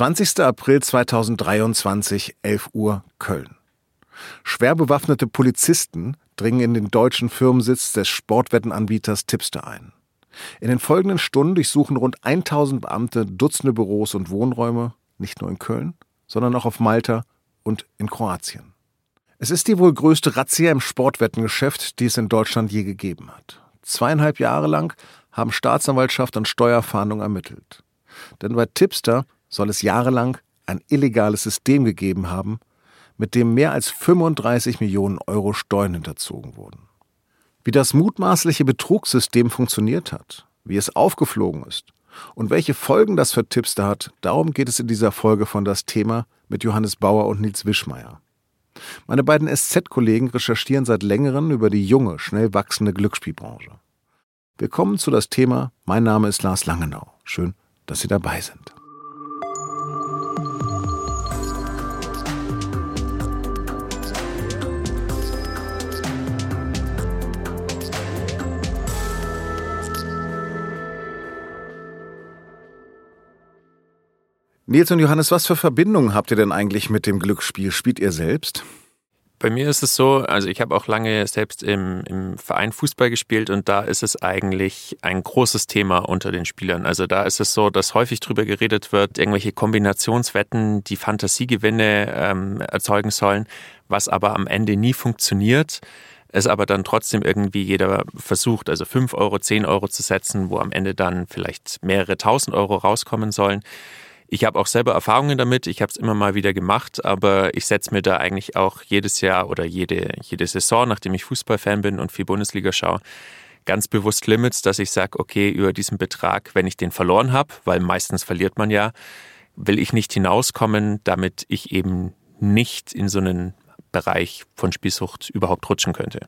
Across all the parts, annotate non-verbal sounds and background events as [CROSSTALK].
20. April 2023, 11 Uhr, Köln. Schwer bewaffnete Polizisten dringen in den deutschen Firmensitz des Sportwettenanbieters Tipster ein. In den folgenden Stunden durchsuchen rund 1000 Beamte Dutzende Büros und Wohnräume, nicht nur in Köln, sondern auch auf Malta und in Kroatien. Es ist die wohl größte Razzia im Sportwettengeschäft, die es in Deutschland je gegeben hat. Zweieinhalb Jahre lang haben Staatsanwaltschaft und Steuerfahndung ermittelt. Denn bei Tipster soll es jahrelang ein illegales System gegeben haben, mit dem mehr als 35 Millionen Euro Steuern hinterzogen wurden. Wie das mutmaßliche Betrugssystem funktioniert hat, wie es aufgeflogen ist und welche Folgen das für Tipster hat, darum geht es in dieser Folge von das Thema mit Johannes Bauer und Nils Wischmeier. Meine beiden SZ-Kollegen recherchieren seit längerem über die junge, schnell wachsende Glücksspielbranche. Willkommen zu das Thema. Mein Name ist Lars Langenau. Schön, dass Sie dabei sind. Nils und Johannes, was für Verbindungen habt ihr denn eigentlich mit dem Glücksspiel? Spielt ihr selbst? Bei mir ist es so, also ich habe auch lange selbst im, im Verein Fußball gespielt und da ist es eigentlich ein großes Thema unter den Spielern. Also da ist es so, dass häufig drüber geredet wird, irgendwelche Kombinationswetten, die Fantasiegewinne ähm, erzeugen sollen, was aber am Ende nie funktioniert es aber dann trotzdem irgendwie jeder versucht, also 5 Euro, 10 Euro zu setzen, wo am Ende dann vielleicht mehrere tausend Euro rauskommen sollen. Ich habe auch selber Erfahrungen damit, ich habe es immer mal wieder gemacht, aber ich setze mir da eigentlich auch jedes Jahr oder jede, jede Saison, nachdem ich Fußballfan bin und viel Bundesliga schaue, ganz bewusst Limits, dass ich sage, okay, über diesen Betrag, wenn ich den verloren habe, weil meistens verliert man ja, will ich nicht hinauskommen, damit ich eben nicht in so einen Bereich von Spielsucht überhaupt rutschen könnte.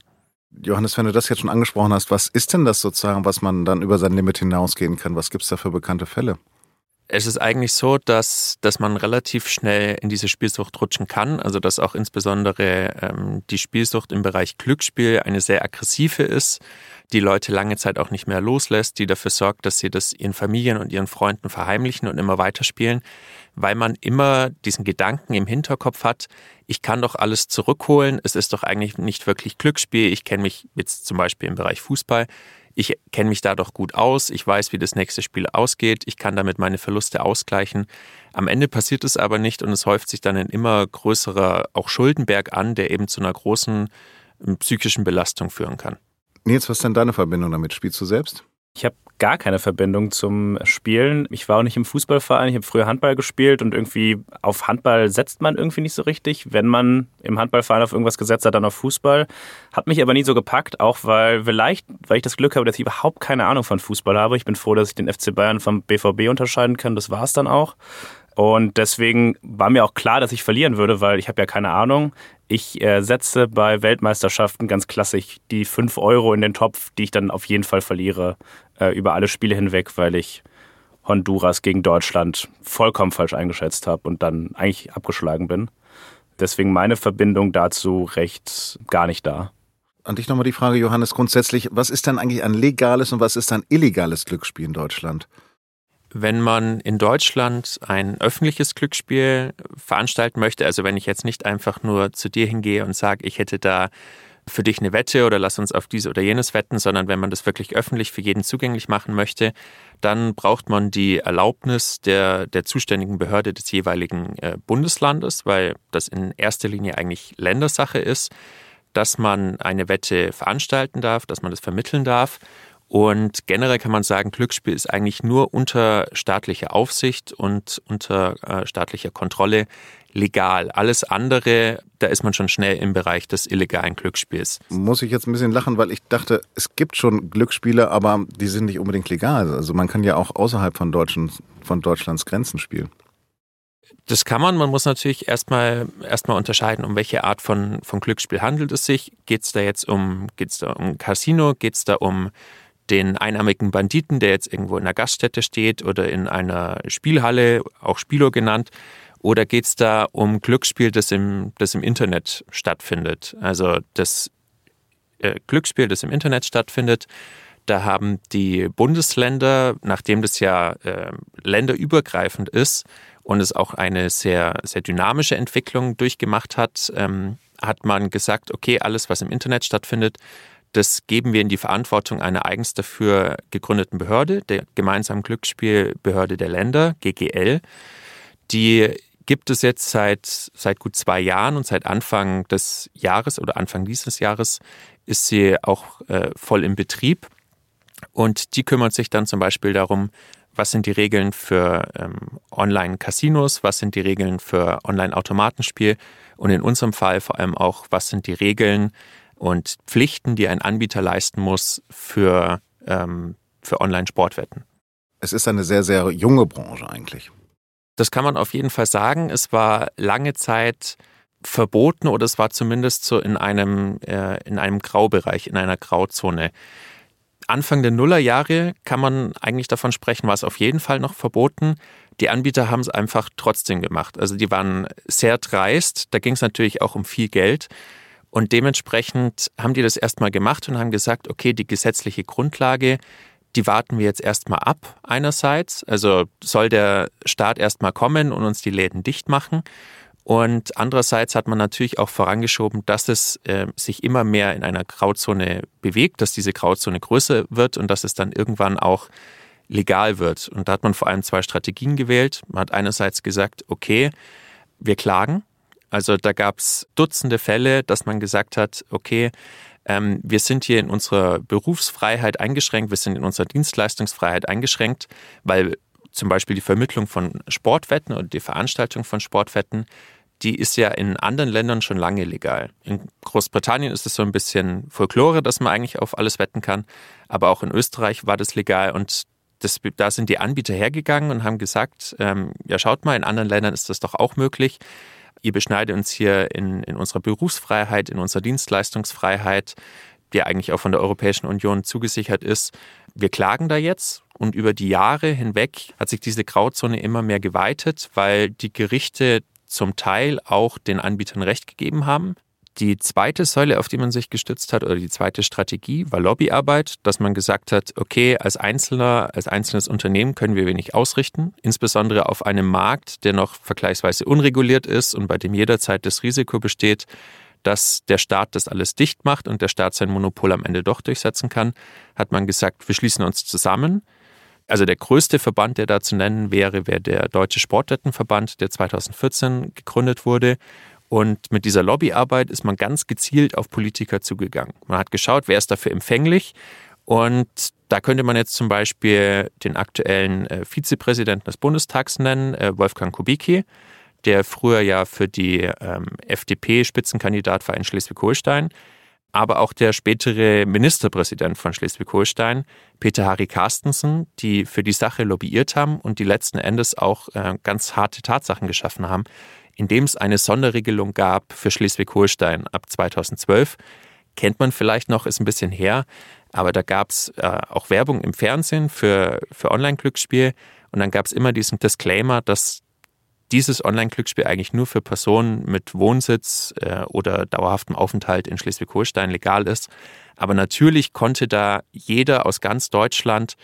Johannes, wenn du das jetzt schon angesprochen hast, was ist denn das sozusagen, was man dann über sein Limit hinausgehen kann? Was gibt es da für bekannte Fälle? Es ist eigentlich so, dass, dass man relativ schnell in diese Spielsucht rutschen kann. Also dass auch insbesondere ähm, die Spielsucht im Bereich Glücksspiel eine sehr aggressive ist, die Leute lange Zeit auch nicht mehr loslässt, die dafür sorgt, dass sie das ihren Familien und ihren Freunden verheimlichen und immer weiterspielen, weil man immer diesen Gedanken im Hinterkopf hat, ich kann doch alles zurückholen, es ist doch eigentlich nicht wirklich Glücksspiel, ich kenne mich jetzt zum Beispiel im Bereich Fußball, ich kenne mich da doch gut aus, ich weiß, wie das nächste Spiel ausgeht, ich kann damit meine Verluste ausgleichen. Am Ende passiert es aber nicht und es häuft sich dann ein immer größerer auch Schuldenberg an, der eben zu einer großen ähm, psychischen Belastung führen kann. Nils, was ist denn deine Verbindung damit? Spielst du selbst? Ich habe gar keine Verbindung zum Spielen. Ich war auch nicht im Fußballverein, ich habe früher Handball gespielt und irgendwie auf Handball setzt man irgendwie nicht so richtig. Wenn man im Handballverein auf irgendwas gesetzt hat, dann auf Fußball. Hat mich aber nie so gepackt, auch weil vielleicht, weil ich das Glück habe, dass ich überhaupt keine Ahnung von Fußball habe. Ich bin froh, dass ich den FC Bayern vom BVB unterscheiden kann. Das war es dann auch. Und deswegen war mir auch klar, dass ich verlieren würde, weil ich habe ja keine Ahnung. Ich äh, setze bei Weltmeisterschaften ganz klassisch die 5 Euro in den Topf, die ich dann auf jeden Fall verliere, äh, über alle Spiele hinweg, weil ich Honduras gegen Deutschland vollkommen falsch eingeschätzt habe und dann eigentlich abgeschlagen bin. Deswegen meine Verbindung dazu recht gar nicht da. An dich nochmal die Frage, Johannes, grundsätzlich, was ist denn eigentlich ein legales und was ist ein illegales Glücksspiel in Deutschland? Wenn man in Deutschland ein öffentliches Glücksspiel veranstalten möchte, also wenn ich jetzt nicht einfach nur zu dir hingehe und sage, ich hätte da für dich eine Wette oder lass uns auf diese oder jenes wetten, sondern wenn man das wirklich öffentlich für jeden zugänglich machen möchte, dann braucht man die Erlaubnis der, der zuständigen Behörde des jeweiligen äh, Bundeslandes, weil das in erster Linie eigentlich Ländersache ist, dass man eine Wette veranstalten darf, dass man das vermitteln darf. Und generell kann man sagen, Glücksspiel ist eigentlich nur unter staatlicher Aufsicht und unter äh, staatlicher Kontrolle legal. Alles andere, da ist man schon schnell im Bereich des illegalen Glücksspiels. Muss ich jetzt ein bisschen lachen, weil ich dachte, es gibt schon Glücksspiele, aber die sind nicht unbedingt legal. Also man kann ja auch außerhalb von, Deutschen, von Deutschlands Grenzen spielen. Das kann man. Man muss natürlich erstmal erstmal unterscheiden, um welche Art von, von Glücksspiel handelt es sich. Geht es da jetzt um, geht's da um Casino? Geht es da um den einarmigen Banditen, der jetzt irgendwo in einer Gaststätte steht oder in einer Spielhalle, auch Spilo genannt? Oder geht es da um Glücksspiel, das im, das im Internet stattfindet? Also das äh, Glücksspiel, das im Internet stattfindet, da haben die Bundesländer, nachdem das ja äh, länderübergreifend ist und es auch eine sehr, sehr dynamische Entwicklung durchgemacht hat, ähm, hat man gesagt, okay, alles, was im Internet stattfindet, das geben wir in die Verantwortung einer eigens dafür gegründeten Behörde, der gemeinsamen Glücksspielbehörde der Länder, GGL. Die gibt es jetzt seit, seit gut zwei Jahren und seit Anfang des Jahres oder Anfang dieses Jahres ist sie auch äh, voll im Betrieb. Und die kümmert sich dann zum Beispiel darum, was sind die Regeln für ähm, Online-Casinos, was sind die Regeln für Online-Automatenspiel und in unserem Fall vor allem auch, was sind die Regeln und Pflichten, die ein Anbieter leisten muss für, ähm, für Online-Sportwetten. Es ist eine sehr, sehr junge Branche eigentlich. Das kann man auf jeden Fall sagen. Es war lange Zeit verboten oder es war zumindest so in einem, äh, in einem Graubereich, in einer Grauzone. Anfang der Nullerjahre kann man eigentlich davon sprechen, war es auf jeden Fall noch verboten. Die Anbieter haben es einfach trotzdem gemacht. Also die waren sehr dreist. Da ging es natürlich auch um viel Geld. Und dementsprechend haben die das erstmal gemacht und haben gesagt, okay, die gesetzliche Grundlage, die warten wir jetzt erstmal ab einerseits. Also soll der Staat erstmal kommen und uns die Läden dicht machen. Und andererseits hat man natürlich auch vorangeschoben, dass es äh, sich immer mehr in einer Grauzone bewegt, dass diese Grauzone größer wird und dass es dann irgendwann auch legal wird. Und da hat man vor allem zwei Strategien gewählt. Man hat einerseits gesagt, okay, wir klagen. Also da gab es Dutzende Fälle, dass man gesagt hat, okay, ähm, wir sind hier in unserer Berufsfreiheit eingeschränkt, wir sind in unserer Dienstleistungsfreiheit eingeschränkt, weil zum Beispiel die Vermittlung von Sportwetten oder die Veranstaltung von Sportwetten, die ist ja in anderen Ländern schon lange legal. In Großbritannien ist es so ein bisschen Folklore, dass man eigentlich auf alles wetten kann, aber auch in Österreich war das legal und das, da sind die Anbieter hergegangen und haben gesagt, ähm, ja schaut mal, in anderen Ländern ist das doch auch möglich. Ihr beschneidet uns hier in, in unserer Berufsfreiheit, in unserer Dienstleistungsfreiheit, die eigentlich auch von der Europäischen Union zugesichert ist. Wir klagen da jetzt und über die Jahre hinweg hat sich diese Grauzone immer mehr geweitet, weil die Gerichte zum Teil auch den Anbietern Recht gegeben haben. Die zweite Säule, auf die man sich gestützt hat, oder die zweite Strategie, war Lobbyarbeit, dass man gesagt hat, okay, als Einzelner, als einzelnes Unternehmen können wir wenig ausrichten, insbesondere auf einem Markt, der noch vergleichsweise unreguliert ist und bei dem jederzeit das Risiko besteht, dass der Staat das alles dicht macht und der Staat sein Monopol am Ende doch durchsetzen kann, hat man gesagt, wir schließen uns zusammen. Also der größte Verband, der da zu nennen wäre, wäre der Deutsche Sportwettenverband, der 2014 gegründet wurde. Und mit dieser Lobbyarbeit ist man ganz gezielt auf Politiker zugegangen. Man hat geschaut, wer ist dafür empfänglich. Und da könnte man jetzt zum Beispiel den aktuellen äh, Vizepräsidenten des Bundestags nennen, äh, Wolfgang Kubicki der früher ja für die ähm, FDP Spitzenkandidat war in Schleswig-Holstein, aber auch der spätere Ministerpräsident von Schleswig-Holstein, Peter Harry Carstensen, die für die Sache lobbyiert haben und die letzten Endes auch äh, ganz harte Tatsachen geschaffen haben, indem es eine Sonderregelung gab für Schleswig-Holstein ab 2012. Kennt man vielleicht noch, ist ein bisschen her, aber da gab es äh, auch Werbung im Fernsehen für, für Online-Glücksspiel und dann gab es immer diesen Disclaimer, dass dieses Online-Glücksspiel eigentlich nur für Personen mit Wohnsitz äh, oder dauerhaftem Aufenthalt in Schleswig-Holstein legal ist. Aber natürlich konnte da jeder aus ganz Deutschland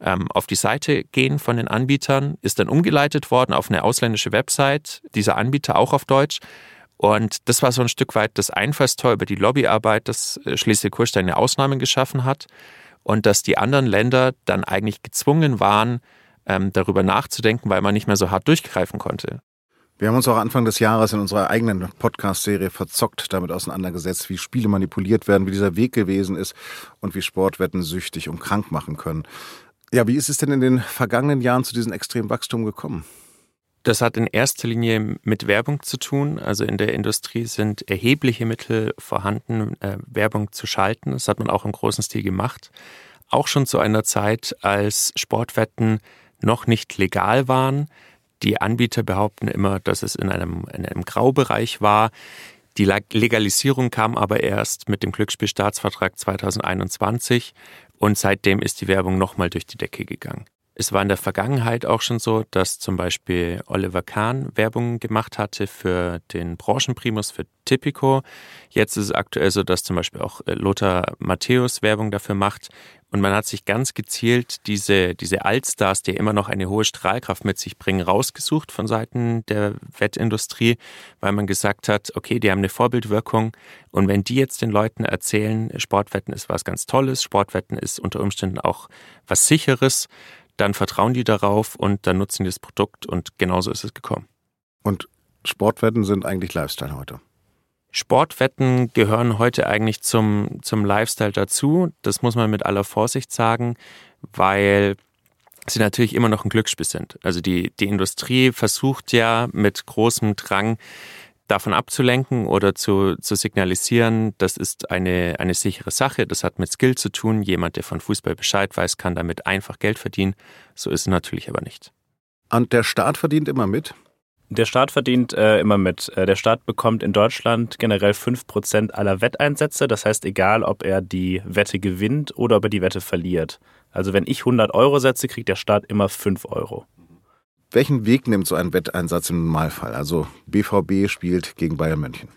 ähm, auf die Seite gehen von den Anbietern, ist dann umgeleitet worden auf eine ausländische Website, dieser Anbieter auch auf Deutsch. Und das war so ein Stück weit das Einfallstor über die Lobbyarbeit, dass äh, Schleswig-Holstein eine Ausnahme geschaffen hat und dass die anderen Länder dann eigentlich gezwungen waren, ähm, darüber nachzudenken, weil man nicht mehr so hart durchgreifen konnte. Wir haben uns auch Anfang des Jahres in unserer eigenen Podcast-Serie verzockt damit auseinandergesetzt, wie Spiele manipuliert werden, wie dieser Weg gewesen ist und wie Sportwetten süchtig und krank machen können. Ja, wie ist es denn in den vergangenen Jahren zu diesem extremen Wachstum gekommen? Das hat in erster Linie mit Werbung zu tun. Also in der Industrie sind erhebliche Mittel vorhanden, äh, Werbung zu schalten. Das hat man auch im großen Stil gemacht. Auch schon zu einer Zeit, als Sportwetten noch nicht legal waren. Die Anbieter behaupten immer, dass es in einem, in einem Graubereich war. Die Legalisierung kam aber erst mit dem Glücksspielstaatsvertrag 2021 und seitdem ist die Werbung nochmal durch die Decke gegangen. Es war in der Vergangenheit auch schon so, dass zum Beispiel Oliver Kahn Werbung gemacht hatte für den Branchenprimus, für Tipico. Jetzt ist es aktuell so, dass zum Beispiel auch äh, Lothar Matthäus Werbung dafür macht. Und man hat sich ganz gezielt diese, diese Altstars, die immer noch eine hohe Strahlkraft mit sich bringen, rausgesucht von Seiten der Wettindustrie, weil man gesagt hat, okay, die haben eine Vorbildwirkung. Und wenn die jetzt den Leuten erzählen, Sportwetten ist was ganz Tolles, Sportwetten ist unter Umständen auch was Sicheres, dann vertrauen die darauf und dann nutzen die das Produkt und genauso ist es gekommen. Und Sportwetten sind eigentlich Lifestyle heute. Sportwetten gehören heute eigentlich zum, zum Lifestyle dazu. Das muss man mit aller Vorsicht sagen, weil sie natürlich immer noch ein Glücksspiel sind. Also die, die Industrie versucht ja mit großem Drang davon abzulenken oder zu, zu signalisieren, das ist eine, eine sichere Sache, das hat mit Skill zu tun. Jemand, der von Fußball Bescheid weiß, kann damit einfach Geld verdienen. So ist es natürlich aber nicht. Und der Staat verdient immer mit? Der Staat verdient äh, immer mit. Äh, der Staat bekommt in Deutschland generell 5% aller Wetteinsätze. Das heißt, egal, ob er die Wette gewinnt oder ob er die Wette verliert. Also wenn ich 100 Euro setze, kriegt der Staat immer 5 Euro. Welchen Weg nimmt so ein Wetteinsatz im Normalfall? Also BVB spielt gegen Bayern München.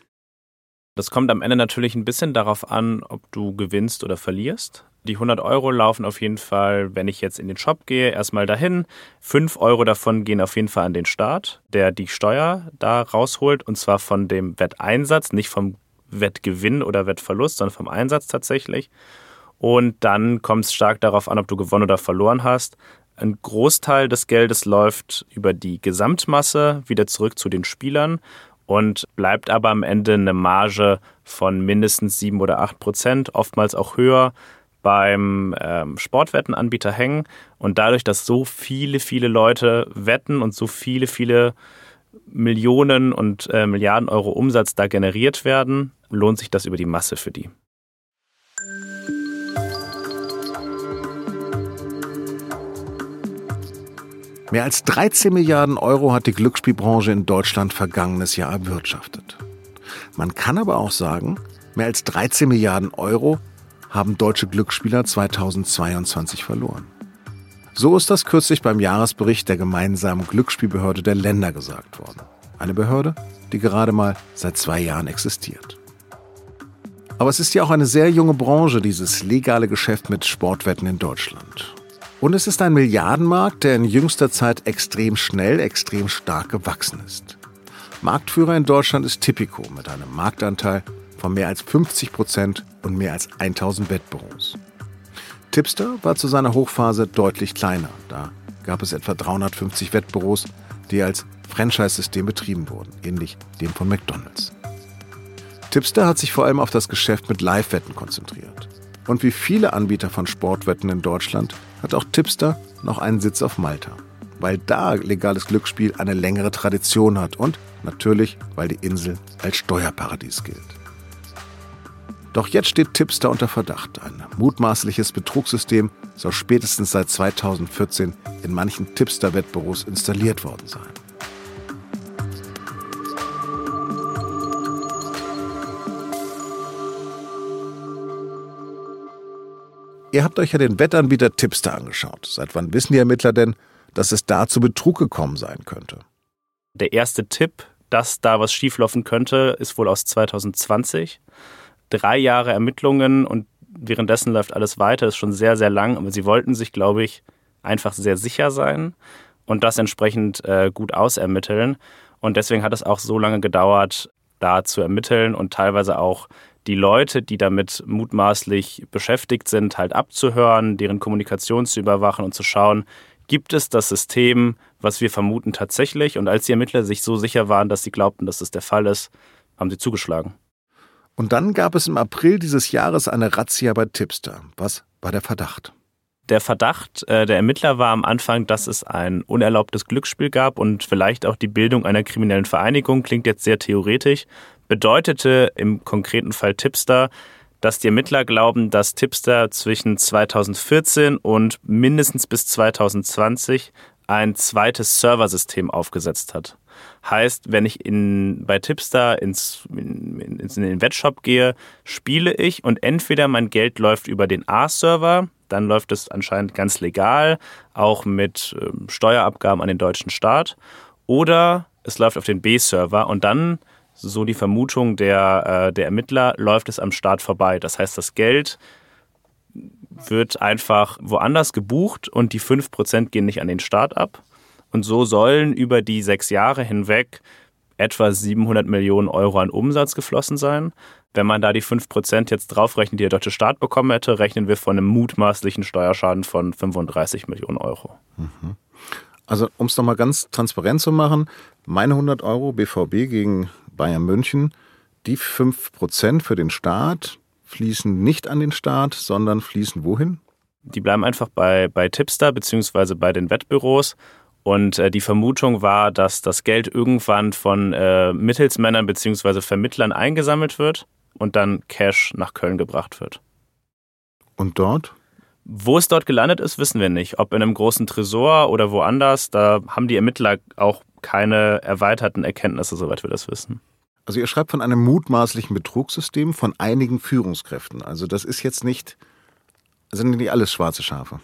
Das kommt am Ende natürlich ein bisschen darauf an, ob du gewinnst oder verlierst. Die 100 Euro laufen auf jeden Fall, wenn ich jetzt in den Shop gehe, erstmal dahin. 5 Euro davon gehen auf jeden Fall an den Staat, der die Steuer da rausholt und zwar von dem Wetteinsatz, nicht vom Wettgewinn oder Wettverlust, sondern vom Einsatz tatsächlich. Und dann kommt es stark darauf an, ob du gewonnen oder verloren hast. Ein Großteil des Geldes läuft über die Gesamtmasse wieder zurück zu den Spielern und bleibt aber am Ende eine Marge von mindestens sieben oder acht Prozent, oftmals auch höher beim ähm, Sportwettenanbieter hängen. Und dadurch, dass so viele, viele Leute wetten und so viele, viele Millionen und äh, Milliarden Euro Umsatz da generiert werden, lohnt sich das über die Masse für die. Mehr als 13 Milliarden Euro hat die Glücksspielbranche in Deutschland vergangenes Jahr erwirtschaftet. Man kann aber auch sagen, mehr als 13 Milliarden Euro haben deutsche Glücksspieler 2022 verloren. So ist das kürzlich beim Jahresbericht der gemeinsamen Glücksspielbehörde der Länder gesagt worden. Eine Behörde, die gerade mal seit zwei Jahren existiert. Aber es ist ja auch eine sehr junge Branche, dieses legale Geschäft mit Sportwetten in Deutschland. Und es ist ein Milliardenmarkt, der in jüngster Zeit extrem schnell, extrem stark gewachsen ist. Marktführer in Deutschland ist Tipico mit einem Marktanteil von mehr als 50 Prozent und mehr als 1000 Wettbüros. Tipster war zu seiner Hochphase deutlich kleiner. Da gab es etwa 350 Wettbüros, die als Franchise-System betrieben wurden, ähnlich dem von McDonald's. Tipster hat sich vor allem auf das Geschäft mit Live-Wetten konzentriert. Und wie viele Anbieter von Sportwetten in Deutschland hat auch Tipster noch einen Sitz auf Malta, weil da legales Glücksspiel eine längere Tradition hat und natürlich, weil die Insel als Steuerparadies gilt. Doch jetzt steht Tipster unter Verdacht. Ein mutmaßliches Betrugssystem soll spätestens seit 2014 in manchen Tipster-Wettbüros installiert worden sein. Ihr habt euch ja den Wettanbieter Tipster angeschaut. Seit wann wissen die Ermittler denn, dass es da zu Betrug gekommen sein könnte? Der erste Tipp, dass da was schieflaufen könnte, ist wohl aus 2020. Drei Jahre Ermittlungen und währenddessen läuft alles weiter, ist schon sehr, sehr lang. Aber sie wollten sich, glaube ich, einfach sehr sicher sein und das entsprechend äh, gut ausermitteln. Und deswegen hat es auch so lange gedauert, da zu ermitteln und teilweise auch die Leute, die damit mutmaßlich beschäftigt sind, halt abzuhören, deren Kommunikation zu überwachen und zu schauen, gibt es das System, was wir vermuten, tatsächlich? Und als die Ermittler sich so sicher waren, dass sie glaubten, dass das der Fall ist, haben sie zugeschlagen. Und dann gab es im April dieses Jahres eine Razzia bei Tipster. Was war der Verdacht? Der Verdacht äh, der Ermittler war am Anfang, dass es ein unerlaubtes Glücksspiel gab und vielleicht auch die Bildung einer kriminellen Vereinigung. Klingt jetzt sehr theoretisch, bedeutete im konkreten Fall Tipster, dass die Ermittler glauben, dass Tipster zwischen 2014 und mindestens bis 2020 ein zweites Serversystem aufgesetzt hat. Heißt, wenn ich in, bei Tipster ins, in, in den Wettshop gehe, spiele ich und entweder mein Geld läuft über den A-Server, dann läuft es anscheinend ganz legal, auch mit ähm, Steuerabgaben an den deutschen Staat. Oder es läuft auf den B-Server und dann, so die Vermutung der, äh, der Ermittler, läuft es am Staat vorbei. Das heißt, das Geld wird einfach woanders gebucht und die 5% gehen nicht an den Staat ab. Und so sollen über die sechs Jahre hinweg etwa 700 Millionen Euro an Umsatz geflossen sein. Wenn man da die 5% jetzt draufrechnet, die der deutsche Staat bekommen hätte, rechnen wir von einem mutmaßlichen Steuerschaden von 35 Millionen Euro. Mhm. Also um es nochmal ganz transparent zu machen, meine 100 Euro BVB gegen Bayern München, die 5% für den Staat fließen nicht an den Staat, sondern fließen wohin? Die bleiben einfach bei, bei Tipster bzw. bei den Wettbüros und äh, die Vermutung war, dass das Geld irgendwann von äh, Mittelsmännern bzw. Vermittlern eingesammelt wird und dann Cash nach Köln gebracht wird. Und dort? Wo es dort gelandet ist, wissen wir nicht. Ob in einem großen Tresor oder woanders, da haben die Ermittler auch keine erweiterten Erkenntnisse, soweit wir das wissen. Also ihr schreibt von einem mutmaßlichen Betrugssystem von einigen Führungskräften. Also das ist jetzt nicht, sind nicht alles schwarze Schafe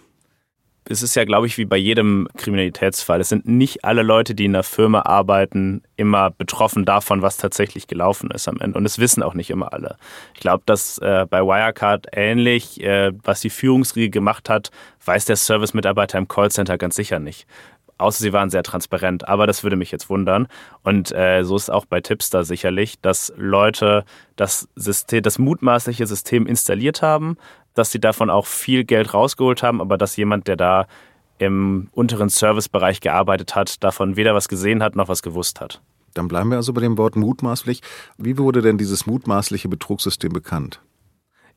es ist ja, glaube ich, wie bei jedem Kriminalitätsfall. Es sind nicht alle Leute, die in einer Firma arbeiten, immer betroffen davon, was tatsächlich gelaufen ist am Ende. Und es wissen auch nicht immer alle. Ich glaube, dass äh, bei Wirecard ähnlich, äh, was die Führungsriege gemacht hat, weiß der Service-Mitarbeiter im Callcenter ganz sicher nicht. Außer sie waren sehr transparent, aber das würde mich jetzt wundern. Und äh, so ist es auch bei Tipster sicherlich, dass Leute das System, das mutmaßliche System installiert haben, dass sie davon auch viel Geld rausgeholt haben, aber dass jemand, der da im unteren Servicebereich gearbeitet hat, davon weder was gesehen hat noch was gewusst hat. Dann bleiben wir also bei dem Wort mutmaßlich. Wie wurde denn dieses mutmaßliche Betrugssystem bekannt?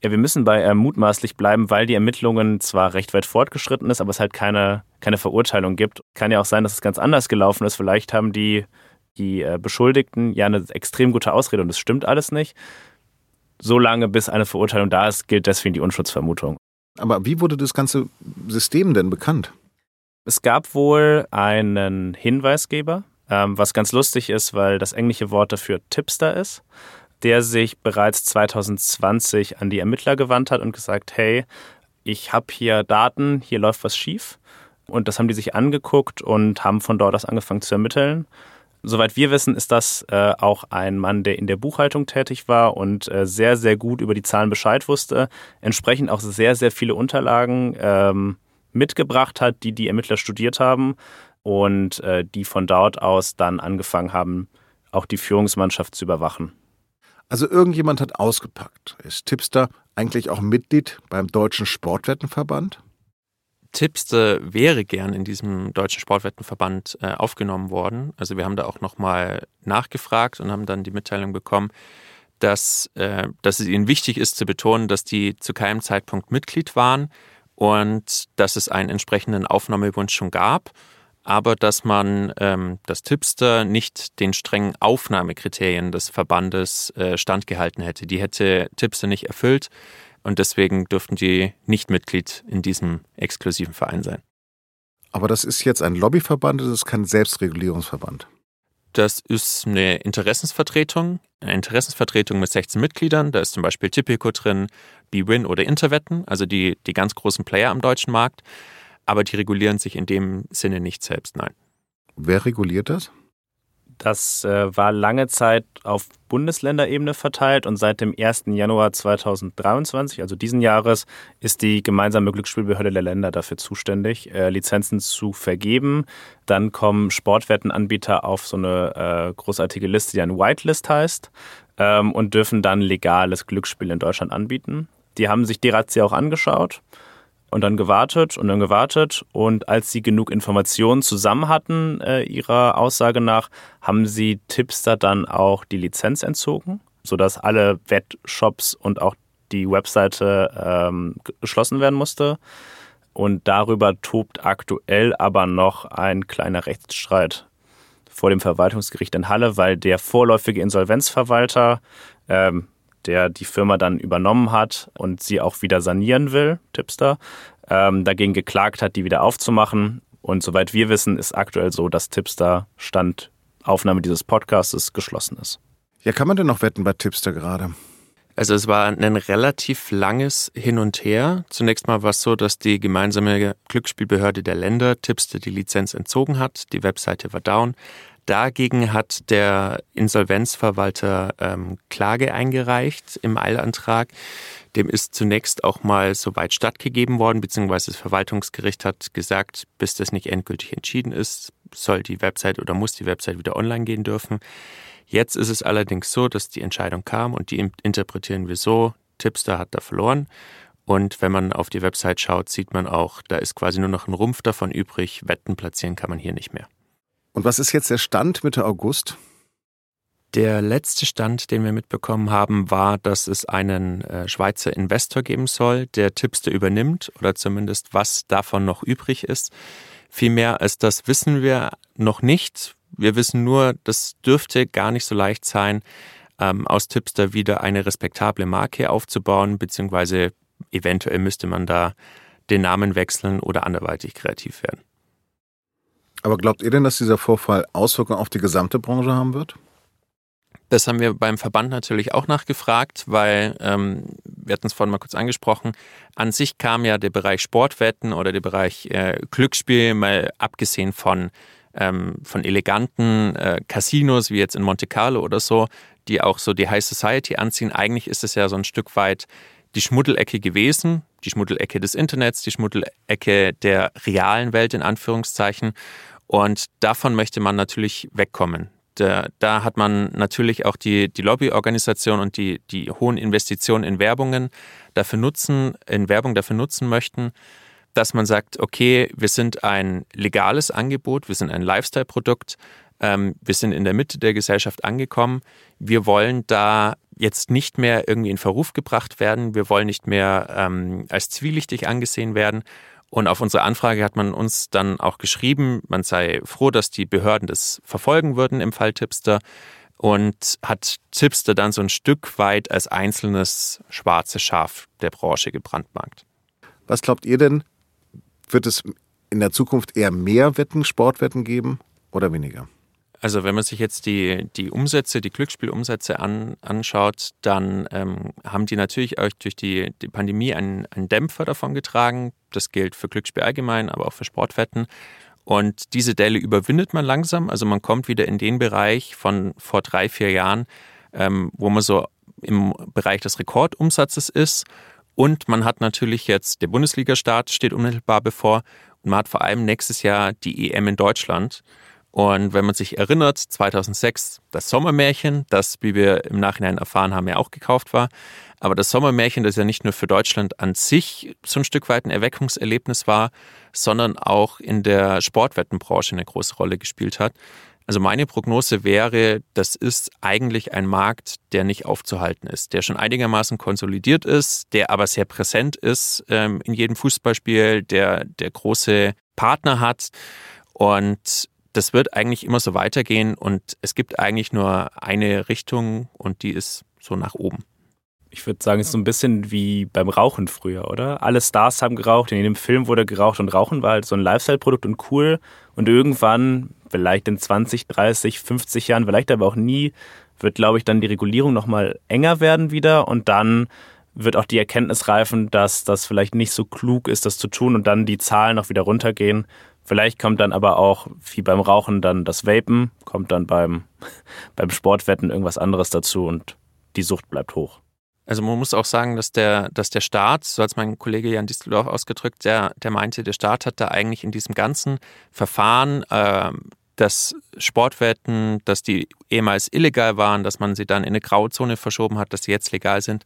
Ja, wir müssen bei äh, mutmaßlich bleiben, weil die Ermittlungen zwar recht weit fortgeschritten ist, aber es halt keine, keine Verurteilung gibt. Kann ja auch sein, dass es ganz anders gelaufen ist. Vielleicht haben die, die äh, Beschuldigten ja eine extrem gute Ausrede und es stimmt alles nicht so lange, bis eine Verurteilung da ist, gilt deswegen die Unschutzvermutung. Aber wie wurde das ganze System denn bekannt? Es gab wohl einen Hinweisgeber, ähm, was ganz lustig ist, weil das englische Wort dafür Tipster ist, der sich bereits 2020 an die Ermittler gewandt hat und gesagt, hey, ich habe hier Daten, hier läuft was schief. Und das haben die sich angeguckt und haben von dort aus angefangen zu ermitteln. Soweit wir wissen, ist das äh, auch ein Mann, der in der Buchhaltung tätig war und äh, sehr, sehr gut über die Zahlen Bescheid wusste, entsprechend auch sehr, sehr viele Unterlagen ähm, mitgebracht hat, die die Ermittler studiert haben und äh, die von dort aus dann angefangen haben, auch die Führungsmannschaft zu überwachen. Also irgendjemand hat ausgepackt. Ist Tipster eigentlich auch Mitglied beim Deutschen Sportwettenverband? Tipster wäre gern in diesem deutschen Sportwettenverband äh, aufgenommen worden. Also wir haben da auch nochmal nachgefragt und haben dann die Mitteilung bekommen, dass, äh, dass es ihnen wichtig ist zu betonen, dass die zu keinem Zeitpunkt Mitglied waren und dass es einen entsprechenden Aufnahmewunsch schon gab, aber dass man ähm, das Tipster nicht den strengen Aufnahmekriterien des Verbandes äh, standgehalten hätte. Die hätte Tipster nicht erfüllt und deswegen dürften die nicht Mitglied in diesem exklusiven Verein sein. Aber das ist jetzt ein Lobbyverband, das ist kein Selbstregulierungsverband. Das ist eine Interessensvertretung, eine Interessensvertretung mit 16 Mitgliedern. Da ist zum Beispiel Tipico drin, BWin oder Interwetten, also die, die ganz großen Player am deutschen Markt. Aber die regulieren sich in dem Sinne nicht selbst, nein. Wer reguliert das? Das äh, war lange Zeit auf Bundesländerebene verteilt und seit dem 1. Januar 2023, also diesen Jahres, ist die gemeinsame Glücksspielbehörde der Länder dafür zuständig, äh, Lizenzen zu vergeben. Dann kommen Sportwettenanbieter auf so eine äh, großartige Liste, die ein Whitelist heißt, ähm, und dürfen dann legales Glücksspiel in Deutschland anbieten. Die haben sich die Razzia auch angeschaut und dann gewartet und dann gewartet. Und als sie genug Informationen zusammen hatten, äh, ihrer Aussage nach, haben sie Tipster dann auch die Lizenz entzogen, sodass alle Wettshops und auch die Webseite ähm, geschlossen werden musste. Und darüber tobt aktuell aber noch ein kleiner Rechtsstreit vor dem Verwaltungsgericht in Halle, weil der vorläufige Insolvenzverwalter ähm, der die Firma dann übernommen hat und sie auch wieder sanieren will, Tipster, ähm, dagegen geklagt hat, die wieder aufzumachen. Und soweit wir wissen, ist aktuell so, dass Tipster Stand Aufnahme dieses Podcasts geschlossen ist. Ja, kann man denn noch wetten bei Tipster gerade? Also es war ein relativ langes Hin und Her. Zunächst mal war es so, dass die gemeinsame Glücksspielbehörde der Länder Tipster die Lizenz entzogen hat. Die Webseite war down. Dagegen hat der Insolvenzverwalter ähm, Klage eingereicht im Eilantrag. Dem ist zunächst auch mal soweit stattgegeben worden, beziehungsweise das Verwaltungsgericht hat gesagt, bis das nicht endgültig entschieden ist, soll die Website oder muss die Website wieder online gehen dürfen. Jetzt ist es allerdings so, dass die Entscheidung kam und die interpretieren wir so, Tipster hat da verloren. Und wenn man auf die Website schaut, sieht man auch, da ist quasi nur noch ein Rumpf davon übrig. Wetten platzieren kann man hier nicht mehr. Und was ist jetzt der Stand Mitte August? Der letzte Stand, den wir mitbekommen haben, war, dass es einen äh, Schweizer Investor geben soll, der Tipster übernimmt oder zumindest was davon noch übrig ist. Viel mehr als das wissen wir noch nicht. Wir wissen nur, das dürfte gar nicht so leicht sein, ähm, aus Tipster wieder eine respektable Marke aufzubauen, beziehungsweise eventuell müsste man da den Namen wechseln oder anderweitig kreativ werden. Aber glaubt ihr denn, dass dieser Vorfall Auswirkungen auf die gesamte Branche haben wird? Das haben wir beim Verband natürlich auch nachgefragt, weil ähm, wir hatten es vorhin mal kurz angesprochen. An sich kam ja der Bereich Sportwetten oder der Bereich äh, Glücksspiel, mal abgesehen von, ähm, von eleganten äh, Casinos wie jetzt in Monte Carlo oder so, die auch so die High Society anziehen. Eigentlich ist es ja so ein Stück weit die Schmuddelecke gewesen, die Schmuddelecke des Internets, die Schmuddelecke der realen Welt in Anführungszeichen. Und davon möchte man natürlich wegkommen. Da, da hat man natürlich auch die, die Lobbyorganisation und die, die hohen Investitionen in Werbungen dafür nutzen, in Werbung dafür nutzen möchten, dass man sagt, okay, wir sind ein legales Angebot, wir sind ein Lifestyle-Produkt, ähm, wir sind in der Mitte der Gesellschaft angekommen. Wir wollen da jetzt nicht mehr irgendwie in Verruf gebracht werden. Wir wollen nicht mehr ähm, als zwielichtig angesehen werden. Und auf unsere Anfrage hat man uns dann auch geschrieben, man sei froh, dass die Behörden das verfolgen würden im Fall Tipster und hat Tipster dann so ein Stück weit als einzelnes schwarzes Schaf der Branche gebrandmarkt. Was glaubt ihr denn, wird es in der Zukunft eher mehr Wetten, Sportwetten geben oder weniger? Also wenn man sich jetzt die, die Umsätze, die Glücksspielumsätze an, anschaut, dann ähm, haben die natürlich auch durch die, die Pandemie einen, einen Dämpfer davon getragen. Das gilt für Glücksspiel allgemein, aber auch für Sportwetten. Und diese Delle überwindet man langsam. Also man kommt wieder in den Bereich von vor drei, vier Jahren, ähm, wo man so im Bereich des Rekordumsatzes ist. Und man hat natürlich jetzt, der Bundesliga-Start steht unmittelbar bevor. Und man hat vor allem nächstes Jahr die EM in Deutschland. Und wenn man sich erinnert, 2006 das Sommermärchen, das, wie wir im Nachhinein erfahren haben, ja auch gekauft war. Aber das Sommermärchen, das ja nicht nur für Deutschland an sich so ein Stück weit ein Erweckungserlebnis war, sondern auch in der Sportwettenbranche eine große Rolle gespielt hat. Also meine Prognose wäre, das ist eigentlich ein Markt, der nicht aufzuhalten ist, der schon einigermaßen konsolidiert ist, der aber sehr präsent ist ähm, in jedem Fußballspiel, der, der große Partner hat. Und das wird eigentlich immer so weitergehen und es gibt eigentlich nur eine Richtung und die ist so nach oben. Ich würde sagen, es ist so ein bisschen wie beim Rauchen früher, oder? Alle Stars haben geraucht, in jedem Film wurde geraucht und Rauchen war halt so ein Lifestyle-Produkt und cool. Und irgendwann, vielleicht in 20, 30, 50 Jahren, vielleicht aber auch nie, wird, glaube ich, dann die Regulierung nochmal enger werden wieder und dann wird auch die Erkenntnis reifen, dass das vielleicht nicht so klug ist, das zu tun und dann die Zahlen auch wieder runtergehen Vielleicht kommt dann aber auch, wie beim Rauchen, dann das Vapen, kommt dann beim, [LAUGHS] beim Sportwetten irgendwas anderes dazu und die Sucht bleibt hoch. Also man muss auch sagen, dass der, dass der Staat, so als mein Kollege Jan Disteldorf ausgedrückt, der, der meinte, der Staat hat da eigentlich in diesem ganzen Verfahren äh, dass Sportwetten, dass die ehemals illegal waren, dass man sie dann in eine Grauzone verschoben hat, dass sie jetzt legal sind.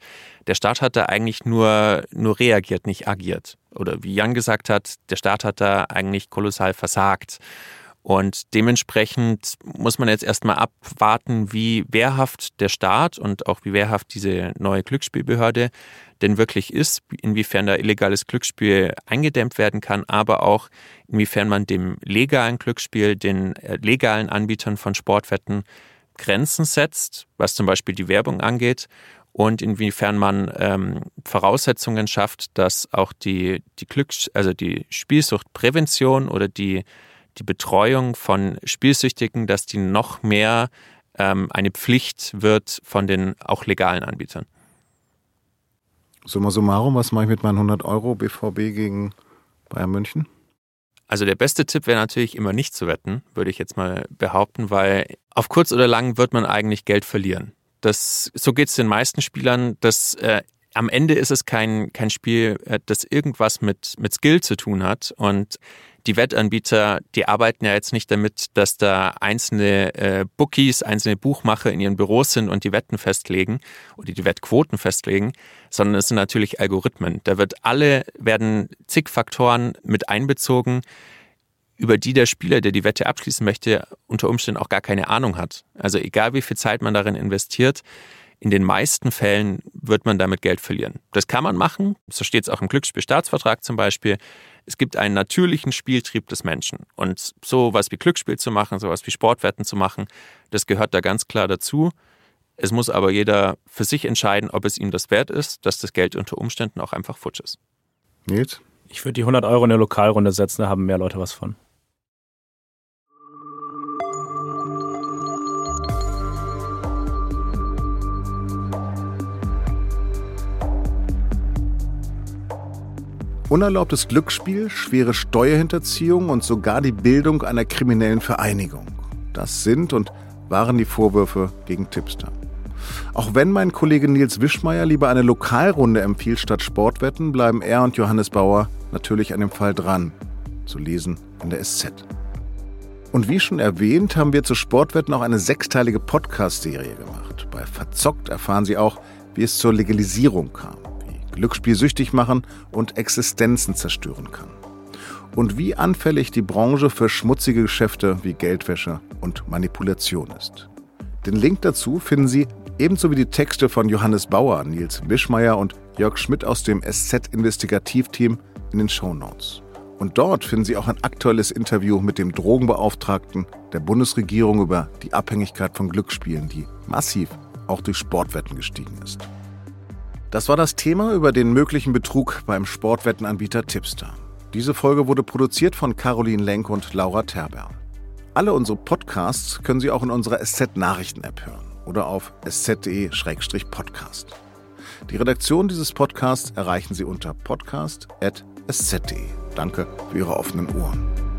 Der Staat hat da eigentlich nur, nur reagiert, nicht agiert. Oder wie Jan gesagt hat, der Staat hat da eigentlich kolossal versagt. Und dementsprechend muss man jetzt erstmal abwarten, wie wehrhaft der Staat und auch wie wehrhaft diese neue Glücksspielbehörde denn wirklich ist, inwiefern da illegales Glücksspiel eingedämmt werden kann, aber auch inwiefern man dem legalen Glücksspiel, den äh, legalen Anbietern von Sportwetten Grenzen setzt, was zum Beispiel die Werbung angeht und inwiefern man ähm, Voraussetzungen schafft, dass auch die, die Glücks-, also die Spielsuchtprävention oder die, die Betreuung von Spielsüchtigen, dass die noch mehr ähm, eine Pflicht wird von den auch legalen Anbietern. Summa summarum, was mache ich mit meinen 100 Euro BVB gegen Bayern München? Also der beste Tipp wäre natürlich immer nicht zu wetten, würde ich jetzt mal behaupten, weil auf kurz oder lang wird man eigentlich Geld verlieren. Das, so geht es den meisten Spielern. Das, äh, am Ende ist es kein, kein Spiel, äh, das irgendwas mit, mit Skill zu tun hat. Und die Wettanbieter, die arbeiten ja jetzt nicht damit, dass da einzelne äh, Bookies, einzelne Buchmacher in ihren Büros sind und die Wetten festlegen oder die Wettquoten festlegen, sondern es sind natürlich Algorithmen. Da wird alle, werden zig Faktoren mit einbezogen, über die der Spieler, der die Wette abschließen möchte, unter Umständen auch gar keine Ahnung hat. Also egal wie viel Zeit man darin investiert, in den meisten Fällen wird man damit Geld verlieren. Das kann man machen, so steht es auch im Glücksspielstaatsvertrag zum Beispiel. Es gibt einen natürlichen Spieltrieb des Menschen. Und sowas wie Glücksspiel zu machen, sowas wie Sportwetten zu machen, das gehört da ganz klar dazu. Es muss aber jeder für sich entscheiden, ob es ihm das wert ist, dass das Geld unter Umständen auch einfach futsch ist. Nils? Ich würde die 100 Euro in eine Lokalrunde setzen, da haben mehr Leute was von. Unerlaubtes Glücksspiel, schwere Steuerhinterziehung und sogar die Bildung einer kriminellen Vereinigung. Das sind und waren die Vorwürfe gegen Tipster. Auch wenn mein Kollege Nils Wischmeier lieber eine Lokalrunde empfiehlt statt Sportwetten, bleiben er und Johannes Bauer natürlich an dem Fall dran. Zu lesen in der SZ. Und wie schon erwähnt, haben wir zu Sportwetten auch eine sechsteilige Podcast-Serie gemacht. Bei Verzockt erfahren Sie auch, wie es zur Legalisierung kam. Glücksspiel süchtig machen und Existenzen zerstören kann. Und wie anfällig die Branche für schmutzige Geschäfte wie Geldwäsche und Manipulation ist. Den Link dazu finden Sie ebenso wie die Texte von Johannes Bauer, Nils Wischmeier und Jörg Schmidt aus dem SZ-Investigativteam in den Shownotes. Und dort finden Sie auch ein aktuelles Interview mit dem Drogenbeauftragten der Bundesregierung über die Abhängigkeit von Glücksspielen, die massiv auch durch Sportwetten gestiegen ist. Das war das Thema über den möglichen Betrug beim Sportwettenanbieter Tipster. Diese Folge wurde produziert von Caroline Lenk und Laura Terber. Alle unsere Podcasts können Sie auch in unserer SZ-Nachrichten-App hören oder auf sz.de-podcast. Die Redaktion dieses Podcasts erreichen Sie unter podcast.sz.de. Danke für Ihre offenen Ohren.